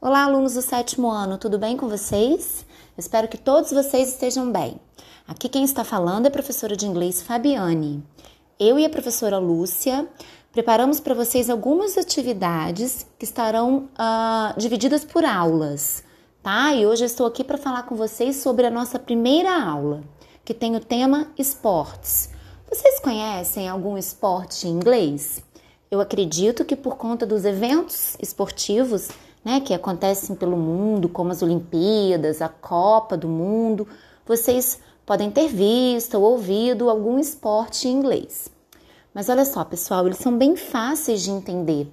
Olá, alunos do sétimo ano, tudo bem com vocês? espero que todos vocês estejam bem. Aqui quem está falando é a professora de inglês Fabiane. Eu e a professora Lúcia preparamos para vocês algumas atividades que estarão uh, divididas por aulas, tá? E hoje eu estou aqui para falar com vocês sobre a nossa primeira aula, que tem o tema esportes. Vocês conhecem algum esporte em inglês? Eu acredito que por conta dos eventos esportivos né, que acontecem pelo mundo, como as Olimpíadas, a Copa do Mundo, vocês podem ter visto ou ouvido algum esporte em inglês. Mas olha só, pessoal, eles são bem fáceis de entender,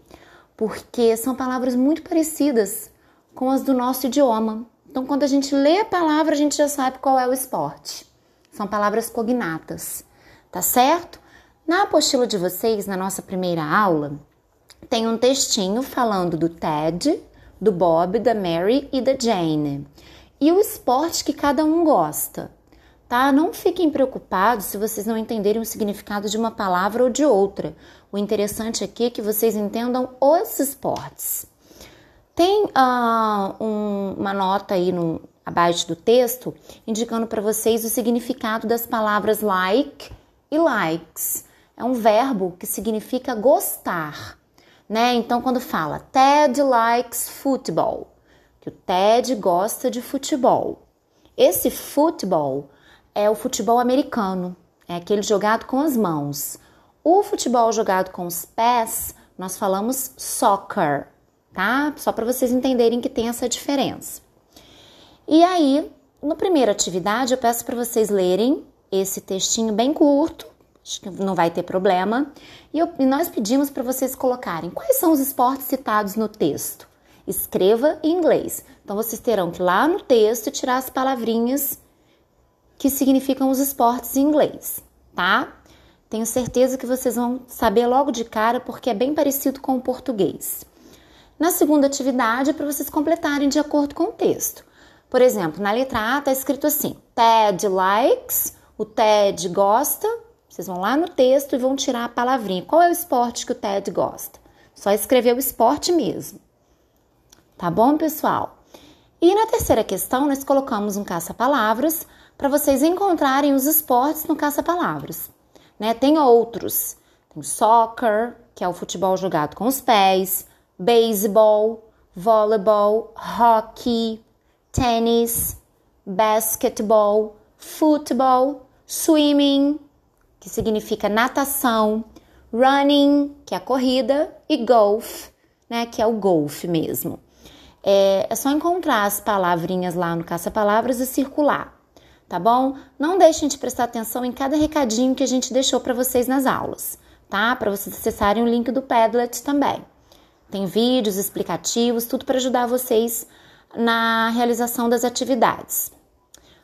porque são palavras muito parecidas com as do nosso idioma. Então, quando a gente lê a palavra, a gente já sabe qual é o esporte. São palavras cognatas, tá certo? Na apostila de vocês, na nossa primeira aula, tem um textinho falando do TED, do Bob, da Mary e da Jane. E o esporte que cada um gosta, tá? Não fiquem preocupados se vocês não entenderem o significado de uma palavra ou de outra. O interessante aqui é que vocês entendam os esportes. Tem uh, um, uma nota aí no, abaixo do texto indicando para vocês o significado das palavras like e likes. É um verbo que significa gostar né? Então, quando fala Ted likes football, que o Ted gosta de futebol. Esse futebol é o futebol americano, é aquele jogado com as mãos. O futebol jogado com os pés, nós falamos soccer, tá? Só para vocês entenderem que tem essa diferença. E aí, na primeira atividade, eu peço para vocês lerem esse textinho bem curto não vai ter problema. E, eu, e nós pedimos para vocês colocarem quais são os esportes citados no texto. Escreva em inglês. Então vocês terão que lá no texto tirar as palavrinhas que significam os esportes em inglês, tá? Tenho certeza que vocês vão saber logo de cara porque é bem parecido com o português. Na segunda atividade é para vocês completarem de acordo com o texto. Por exemplo, na letra A está escrito assim: Ted likes, o Ted gosta, vocês vão lá no texto e vão tirar a palavrinha. Qual é o esporte que o Ted gosta? Só escrever o esporte mesmo. Tá bom, pessoal? E na terceira questão, nós colocamos um caça-palavras para vocês encontrarem os esportes no caça-palavras. Né? Tem outros. Tem soccer, que é o futebol jogado com os pés, beisebol, voleibol, hockey, tênis, basquetebol, futebol, swimming, que significa natação, running, que é a corrida, e golf, né, que é o golfe mesmo. É, é só encontrar as palavrinhas lá no caça-palavras e circular, tá bom? Não deixem de prestar atenção em cada recadinho que a gente deixou para vocês nas aulas, tá? Para vocês acessarem o link do Padlet também. Tem vídeos explicativos, tudo para ajudar vocês na realização das atividades.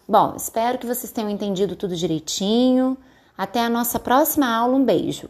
Bom, espero que vocês tenham entendido tudo direitinho. Até a nossa próxima aula. Um beijo!